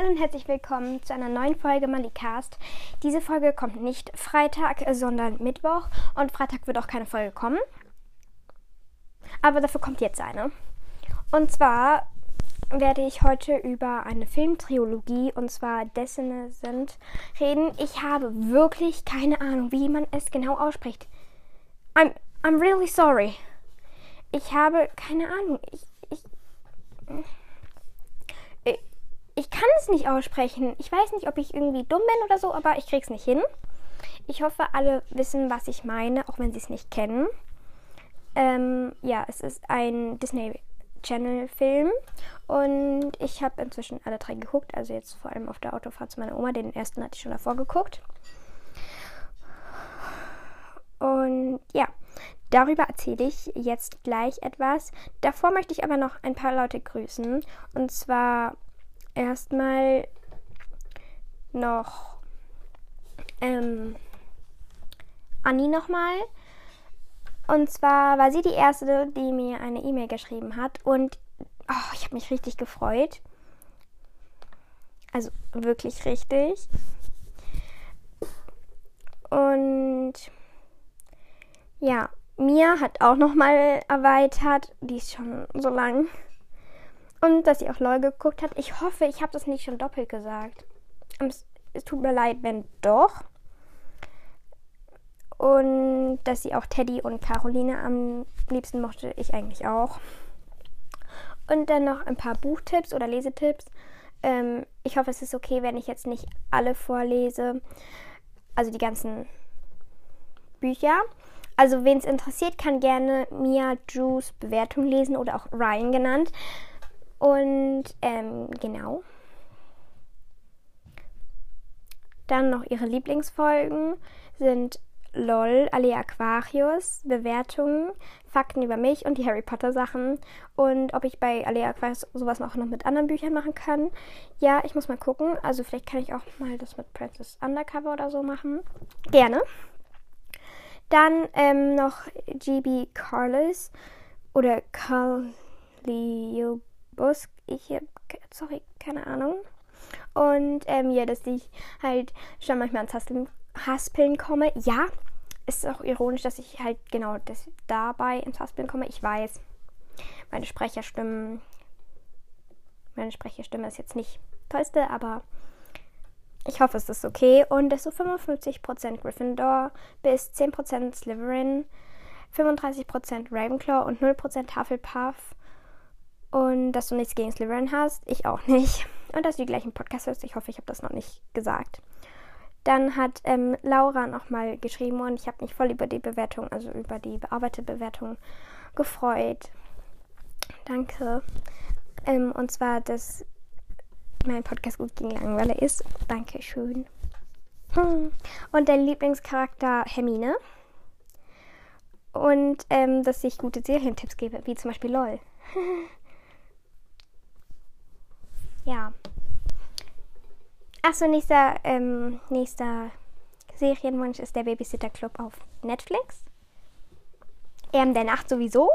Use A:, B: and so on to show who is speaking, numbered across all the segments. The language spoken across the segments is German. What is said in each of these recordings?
A: Hallo und herzlich willkommen zu einer neuen Folge Malikast. Diese Folge kommt nicht Freitag, sondern Mittwoch und Freitag wird auch keine Folge kommen. Aber dafür kommt jetzt eine. Und zwar werde ich heute über eine Filmtrilogie und zwar Descendant reden. Ich habe wirklich keine Ahnung, wie man es genau ausspricht. I'm, I'm really sorry. Ich habe keine Ahnung. Ich, ich, ich kann es nicht aussprechen. Ich weiß nicht, ob ich irgendwie dumm bin oder so, aber ich krieg's nicht hin. Ich hoffe, alle wissen, was ich meine, auch wenn sie es nicht kennen. Ähm, ja, es ist ein Disney Channel Film und ich habe inzwischen alle drei geguckt, also jetzt vor allem auf der Autofahrt zu meiner Oma, den ersten hatte ich schon davor geguckt. Und ja, darüber erzähle ich jetzt gleich etwas. Davor möchte ich aber noch ein paar Leute grüßen. Und zwar erstmal noch ähm, Anni nochmal. Und zwar war sie die erste, die mir eine E-Mail geschrieben hat. Und oh, ich habe mich richtig gefreut. Also wirklich richtig. Und ja, Mia hat auch nochmal erweitert. Die ist schon so lang. Und dass sie auch LOL geguckt hat. Ich hoffe, ich habe das nicht schon doppelt gesagt. Es, es tut mir leid, wenn doch. Und dass sie auch Teddy und Caroline am liebsten mochte, ich eigentlich auch. Und dann noch ein paar Buchtipps oder Lesetipps. Ähm, ich hoffe, es ist okay, wenn ich jetzt nicht alle vorlese. Also die ganzen Bücher. Also wen es interessiert, kann gerne Mia Drews Bewertung lesen oder auch Ryan genannt. Und ähm, genau. Dann noch ihre Lieblingsfolgen sind LOL, alle Aquarius, Bewertungen, Fakten über mich und die Harry Potter Sachen. Und ob ich bei Alea Aquarius sowas noch, noch mit anderen Büchern machen kann. Ja, ich muss mal gucken. Also vielleicht kann ich auch mal das mit Princess Undercover oder so machen. Gerne. Dann ähm, noch GB Carlos oder Carlio Bus. Ich habe, sorry, keine Ahnung. Und ähm, ja, dass ich halt schon manchmal ans Haspeln, Haspeln komme. Ja, ist auch ironisch, dass ich halt genau das, dabei ins Haspeln komme. Ich weiß, meine Sprecherstimmen, meine Sprecherstimme ist jetzt nicht tollste, aber ich hoffe, es ist okay. Und ist so 55% Gryffindor bis 10% Slytherin, 35% Ravenclaw und 0% Hufflepuff. Und dass du nichts gegen Slytherin hast, ich auch nicht. Und dass du die gleichen Podcasts hörst, ich hoffe, ich habe das noch nicht gesagt. Dann hat ähm, Laura nochmal geschrieben und ich habe mich voll über die Bewertung, also über die bearbeitete Bewertung gefreut. Danke. Ähm, und zwar, dass mein Podcast gut gegen Langeweile ist. Dankeschön. Hm. Und der Lieblingscharakter Hermine. Und ähm, dass ich gute Serientipps gebe, wie zum Beispiel LOL. ja. Achso, nächster, ähm, nächster Serienwunsch ist der Babysitter Club auf Netflix. Ähm, der Nacht sowieso.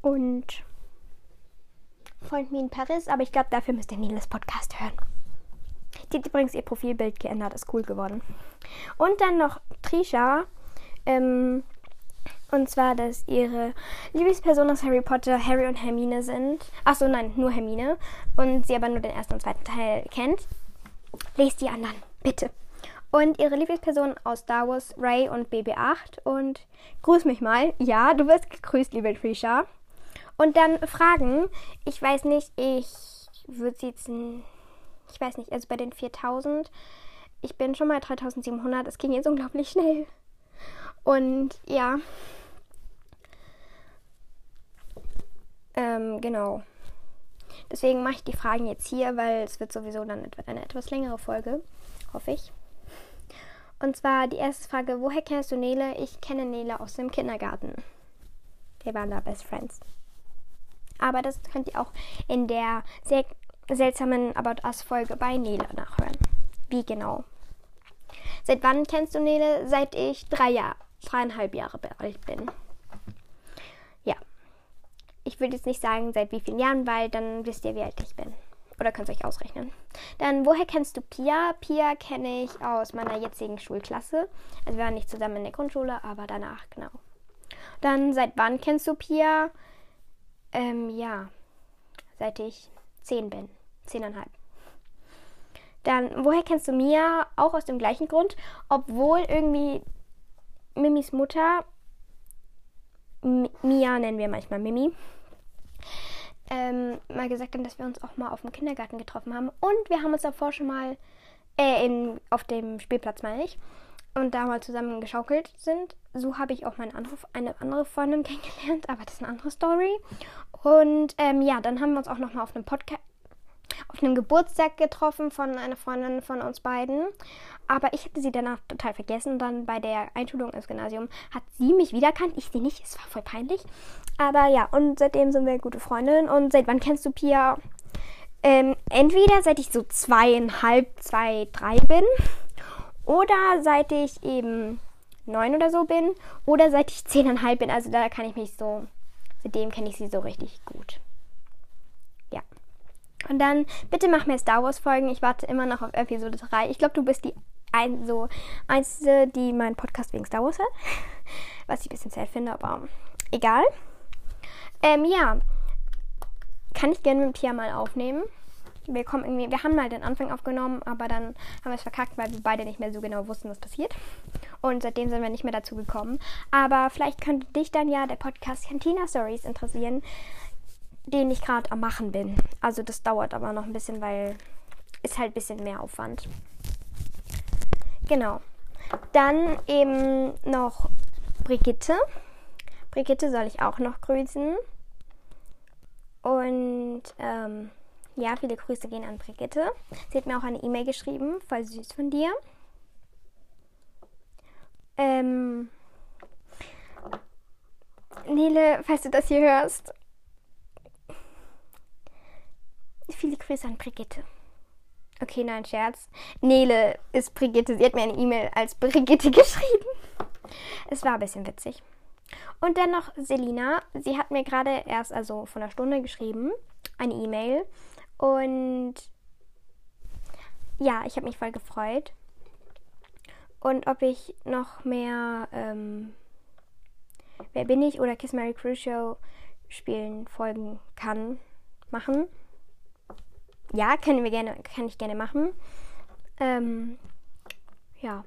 A: Und Freund Me in Paris, aber ich glaube, dafür müsst ihr Niles Podcast hören. Die hat übrigens ihr Profilbild geändert, ist cool geworden. Und dann noch Trisha, ähm, und zwar, dass ihre Lieblingspersonen aus Harry Potter Harry und Hermine sind. Achso, nein, nur Hermine. Und sie aber nur den ersten und zweiten Teil kennt. Lest die anderen, bitte. Und ihre Lieblingspersonen aus Star Wars, Ray und BB-8. Und grüß mich mal. Ja, du wirst gegrüßt, liebe Trisha. Und dann Fragen. Ich weiß nicht, ich würde sie jetzt. Ich weiß nicht, also bei den 4000. Ich bin schon mal 3700. Es ging jetzt unglaublich schnell. Und ja. Ähm, genau. Deswegen mache ich die Fragen jetzt hier, weil es wird sowieso dann eine etwas längere Folge, hoffe ich. Und zwar die erste Frage, woher kennst du Nele? Ich kenne Nele aus dem Kindergarten. Wir waren da Best Friends. Aber das könnt ihr auch in der sehr seltsamen About Us Folge bei Nele nachhören. Wie genau? Seit wann kennst du Nele? Seit ich drei Jahre, dreieinhalb Jahre alt bin. Ich würde jetzt nicht sagen, seit wie vielen Jahren, weil dann wisst ihr, wie alt ich bin. Oder könnt ihr euch ausrechnen. Dann, woher kennst du Pia? Pia kenne ich aus meiner jetzigen Schulklasse. Also wir waren nicht zusammen in der Grundschule, aber danach, genau. Dann, seit wann kennst du Pia? Ähm, ja, seit ich zehn bin. Zehneinhalb. Dann, woher kennst du Mia? Auch aus dem gleichen Grund. Obwohl irgendwie Mimis Mutter, M Mia nennen wir manchmal Mimi, ähm, mal gesagt haben, dass wir uns auch mal auf dem Kindergarten getroffen haben. Und wir haben uns davor schon mal, äh, in, auf dem Spielplatz meine ich, und da mal zusammen geschaukelt sind. So habe ich auch meine andere, eine andere Freundin kennengelernt, aber das ist eine andere Story. Und ähm, ja, dann haben wir uns auch noch mal auf einem Podcast auf einem Geburtstag getroffen von einer Freundin von uns beiden. Aber ich hatte sie danach total vergessen. Dann bei der Einschulung ins Gymnasium hat sie mich wiedererkannt. Ich sie nicht. Es war voll peinlich. Aber ja, und seitdem sind wir gute Freundinnen. Und seit wann kennst du Pia? Ähm, entweder seit ich so zweieinhalb, zwei, drei bin. Oder seit ich eben neun oder so bin. Oder seit ich zehneinhalb bin. Also da kann ich mich so. Seitdem kenne ich sie so richtig gut. Und dann, bitte mach mir Star Wars Folgen. Ich warte immer noch auf Episode 3. Ich glaube, du bist die ein, so einzige, die meinen Podcast wegen Star Wars hat. Was ich ein bisschen sad finde, aber egal. Ähm, ja. Kann ich gerne mit Pia mal aufnehmen. Wir kommen irgendwie, wir haben mal den Anfang aufgenommen, aber dann haben wir es verkackt, weil wir beide nicht mehr so genau wussten, was passiert. Und seitdem sind wir nicht mehr dazu gekommen. Aber vielleicht könnte dich dann ja der Podcast Cantina Stories interessieren den ich gerade am Machen bin. Also das dauert aber noch ein bisschen, weil ist halt ein bisschen mehr Aufwand. Genau. Dann eben noch Brigitte. Brigitte soll ich auch noch grüßen. Und ähm, ja, viele Grüße gehen an Brigitte. Sie hat mir auch eine E-Mail geschrieben, voll süß von dir. Ähm, Nele, falls du das hier hörst, Viele Grüße an Brigitte. Okay, nein, Scherz. Nele ist Brigitte. Sie hat mir eine E-Mail als Brigitte geschrieben. Es war ein bisschen witzig. Und dann noch Selina. Sie hat mir gerade erst, also von einer Stunde geschrieben, eine E-Mail. Und ja, ich habe mich voll gefreut. Und ob ich noch mehr ähm, Wer bin ich oder Kiss Mary Crucial spielen, folgen kann, machen ja, können wir gerne, kann ich gerne machen. Ähm, ja.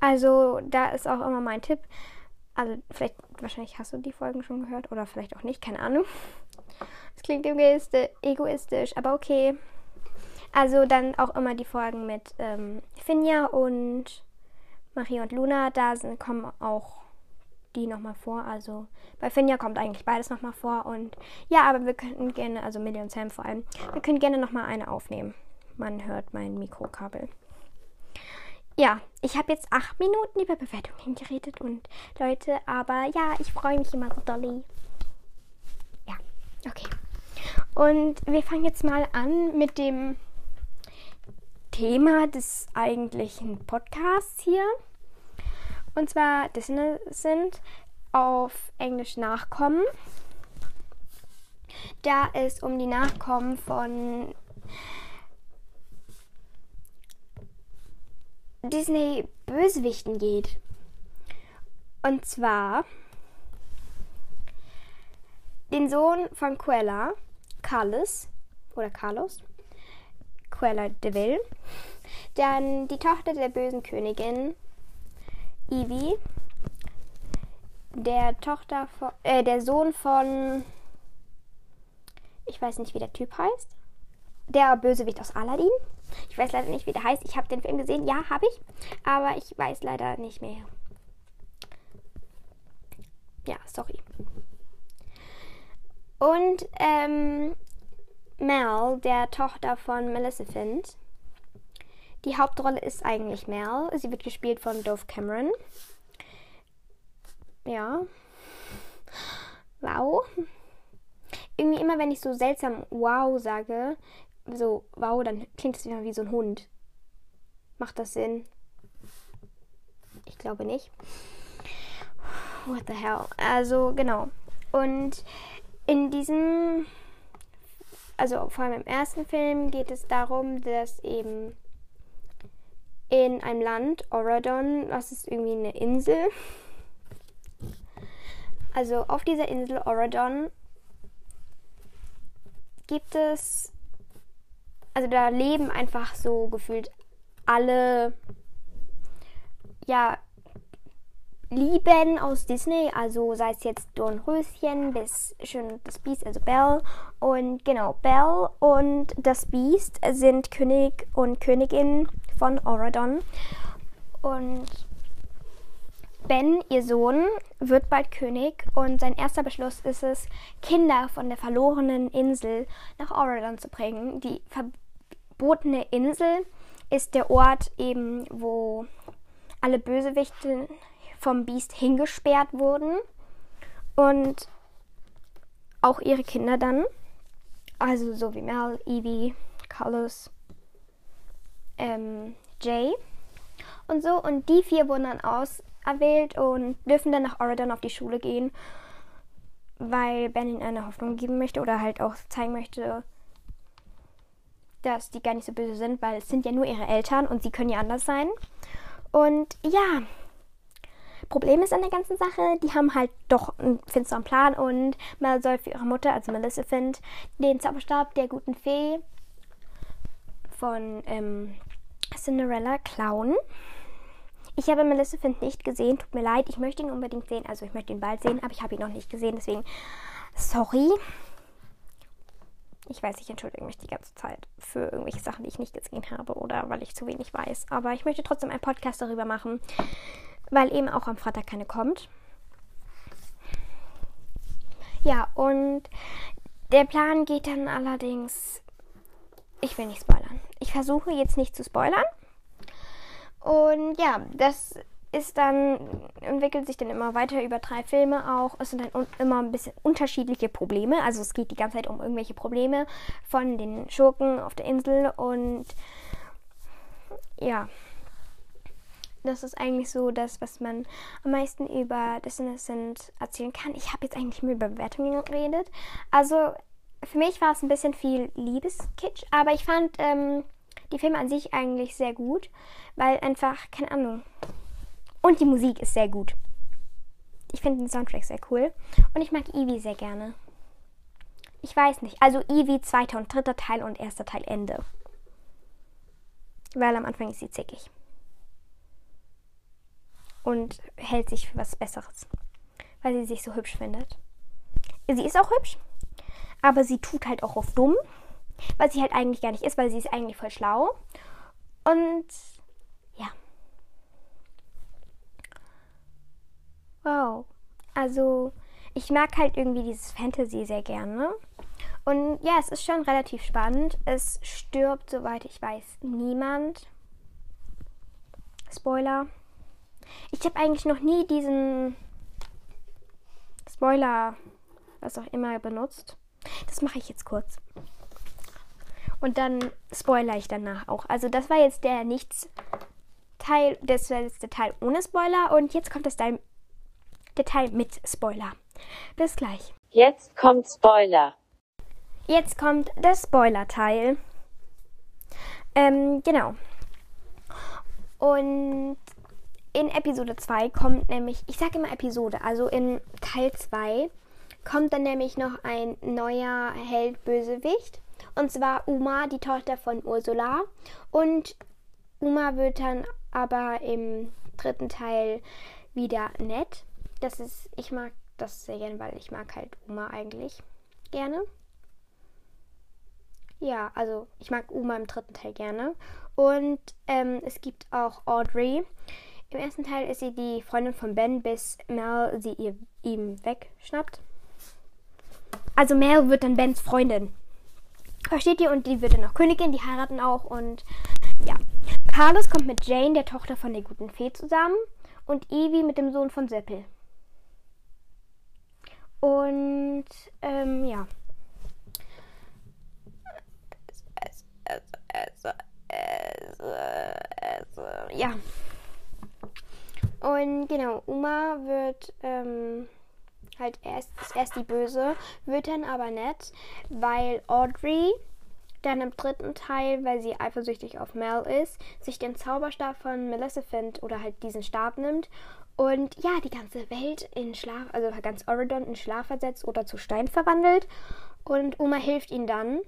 A: Also, da ist auch immer mein Tipp. Also, vielleicht, wahrscheinlich hast du die Folgen schon gehört oder vielleicht auch nicht, keine Ahnung. Das klingt egoistisch, aber okay. Also, dann auch immer die Folgen mit ähm, Finja und Marie und Luna. Da sind, kommen auch die nochmal vor. Also bei Finja kommt eigentlich beides nochmal vor. Und ja, aber wir könnten gerne, also Millie und Sam vor allem, wir können gerne nochmal eine aufnehmen. Man hört mein Mikrokabel. Ja, ich habe jetzt acht Minuten über Bewertungen geredet und Leute, aber ja, ich freue mich immer so dolly. Ja, okay. Und wir fangen jetzt mal an mit dem Thema des eigentlichen Podcasts hier. Und zwar sind auf Englisch Nachkommen. Da es um die Nachkommen von Disney-Bösewichten geht. Und zwar den Sohn von Quella, Carlos oder Carlos, Quella de Vil, dann die Tochter der bösen Königin Evie, der Tochter von, äh, der Sohn von, ich weiß nicht, wie der Typ heißt, der Bösewicht aus Aladdin. Ich weiß leider nicht, wie der heißt. Ich habe den Film gesehen, ja, habe ich, aber ich weiß leider nicht mehr. Ja, sorry. Und ähm, Mel, der Tochter von Maleficent, die Hauptrolle ist eigentlich Mel. Sie wird gespielt von Dove Cameron. Ja. Wow. Irgendwie immer, wenn ich so seltsam wow sage, so wow, dann klingt es immer wie so ein Hund. Macht das Sinn? Ich glaube nicht. What the hell? Also, genau. Und in diesem also vor allem im ersten Film geht es darum, dass eben in einem Land, Oradon, das ist irgendwie eine Insel. Also auf dieser Insel Oradon gibt es, also da leben einfach so gefühlt alle, ja, Lieben aus Disney, also sei es jetzt Dornröschen bis Schön das Biest, also Belle. Und genau, Belle und das Biest sind König und Königin von Oradon. Und Ben, ihr Sohn, wird bald König und sein erster Beschluss ist es, Kinder von der verlorenen Insel nach Oradon zu bringen. Die verbotene Insel ist der Ort eben, wo alle Bösewichte vom Biest hingesperrt wurden und auch ihre Kinder dann, also so wie Mel, Evie, Carlos, ähm, Jay und so. Und die vier wurden dann auserwählt und dürfen dann nach Oregon auf die Schule gehen, weil Ben ihnen eine Hoffnung geben möchte oder halt auch zeigen möchte, dass die gar nicht so böse sind, weil es sind ja nur ihre Eltern und sie können ja anders sein. Und ja, Problem ist an der ganzen Sache, die haben halt doch einen finsteren Plan und Mel soll für ihre Mutter, also Maleficent, den Zauberstab der guten Fee von ähm, Cinderella klauen. Ich habe Maleficent nicht gesehen, tut mir leid, ich möchte ihn unbedingt sehen, also ich möchte ihn bald sehen, aber ich habe ihn noch nicht gesehen, deswegen sorry. Ich weiß, ich entschuldige mich die ganze Zeit für irgendwelche Sachen, die ich nicht gesehen habe oder weil ich zu wenig weiß. Aber ich möchte trotzdem einen Podcast darüber machen, weil eben auch am Freitag keine kommt. Ja, und der Plan geht dann allerdings. Ich will nicht spoilern. Ich versuche jetzt nicht zu spoilern. Und ja, das ist dann, entwickelt sich dann immer weiter über drei Filme auch. Es sind dann immer ein bisschen unterschiedliche Probleme. Also es geht die ganze Zeit um irgendwelche Probleme von den Schurken auf der Insel und ja das ist eigentlich so das, was man am meisten über Innocent erzählen kann. Ich habe jetzt eigentlich nur über Bewertungen geredet. Also für mich war es ein bisschen viel Liebeskitsch, aber ich fand ähm, die Filme an sich eigentlich sehr gut, weil einfach, keine Ahnung. Und die Musik ist sehr gut. Ich finde den Soundtrack sehr cool. Und ich mag Eevee sehr gerne. Ich weiß nicht. Also Eevee zweiter und dritter Teil und erster Teil Ende. Weil am Anfang ist sie zickig und hält sich für was Besseres, weil sie sich so hübsch findet. Sie ist auch hübsch, aber sie tut halt auch auf dumm, was sie halt eigentlich gar nicht ist, weil sie ist eigentlich voll schlau. Und ja. Wow. Also, ich mag halt irgendwie dieses Fantasy sehr gerne. Und ja, es ist schon relativ spannend. Es stirbt, soweit ich weiß, niemand. Spoiler. Ich habe eigentlich noch nie diesen Spoiler, was auch immer, benutzt. Das mache ich jetzt kurz. Und dann spoiler ich danach auch. Also das war jetzt der Nichts Teil, das war jetzt der Teil ohne Spoiler und jetzt kommt das Teil, Teil mit Spoiler. Bis gleich.
B: Jetzt kommt Spoiler.
A: Jetzt kommt der Spoiler-Teil. Ähm, genau. Und in Episode 2 kommt nämlich, ich sage immer Episode, also in Teil 2 kommt dann nämlich noch ein neuer Held-Bösewicht. Und zwar Uma, die Tochter von Ursula. Und Uma wird dann aber im dritten Teil wieder nett. Das ist, ich mag das sehr gerne, weil ich mag halt Uma eigentlich gerne. Ja, also ich mag Uma im dritten Teil gerne. Und ähm, es gibt auch Audrey. Im ersten Teil ist sie die Freundin von Ben, bis Mel sie ihr, ihm wegschnappt. Also Mel wird dann Bens Freundin. Versteht ihr? Und die wird dann auch Königin, die heiraten auch und ja. Carlos kommt mit Jane, der Tochter von der guten Fee, zusammen und Evie mit dem Sohn von Seppel. Und ähm, ja. Ja. Und genau, Uma wird ähm, halt erst, erst die Böse, wird dann aber nett, weil Audrey dann im dritten Teil, weil sie eifersüchtig auf Mel ist, sich den Zauberstab von Maleficent oder halt diesen Stab nimmt und ja, die ganze Welt in Schlaf, also ganz Oregon in Schlaf versetzt oder zu Stein verwandelt. Und Uma hilft ihnen dann.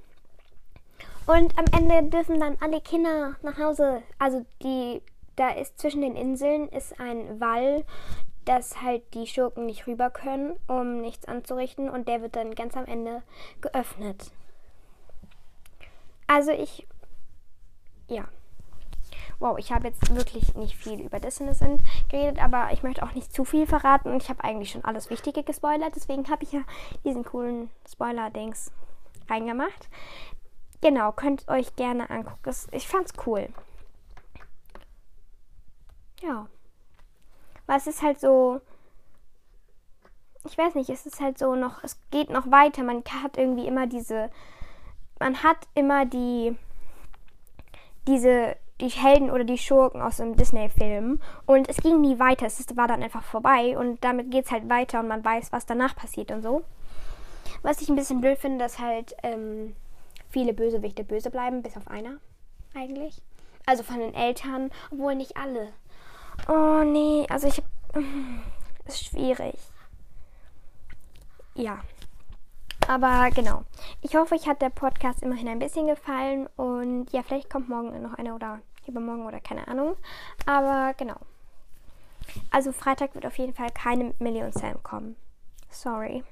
A: Und am Ende dürfen dann alle Kinder nach Hause. Also die, da ist zwischen den Inseln ist ein Wall, dass halt die Schurken nicht rüber können, um nichts anzurichten. Und der wird dann ganz am Ende geöffnet. Also ich, ja. Wow, ich habe jetzt wirklich nicht viel über Innocent geredet, aber ich möchte auch nicht zu viel verraten. Und ich habe eigentlich schon alles Wichtige gespoilert. Deswegen habe ich ja diesen coolen Spoiler-Dings reingemacht. Genau, könnt euch gerne angucken. Ich fand's cool. Ja. Weil es ist halt so. Ich weiß nicht, es ist halt so noch. Es geht noch weiter. Man hat irgendwie immer diese. Man hat immer die. Diese die Helden oder die Schurken aus dem Disney-Film. Und es ging nie weiter. Es war dann einfach vorbei. Und damit geht es halt weiter und man weiß, was danach passiert und so. Was ich ein bisschen blöd finde, dass halt ähm, viele Bösewichte böse bleiben, bis auf einer eigentlich. Also von den Eltern, obwohl nicht alle. Oh nee, also ich. Ist schwierig. Ja. Aber genau. Ich hoffe, euch hat der Podcast immerhin ein bisschen gefallen. Und ja, vielleicht kommt morgen noch einer oder übermorgen oder keine Ahnung. Aber genau. Also Freitag wird auf jeden Fall keine Million Sam kommen. Sorry.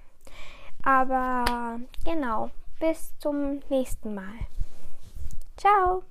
A: Aber genau. Bis zum nächsten Mal. Ciao.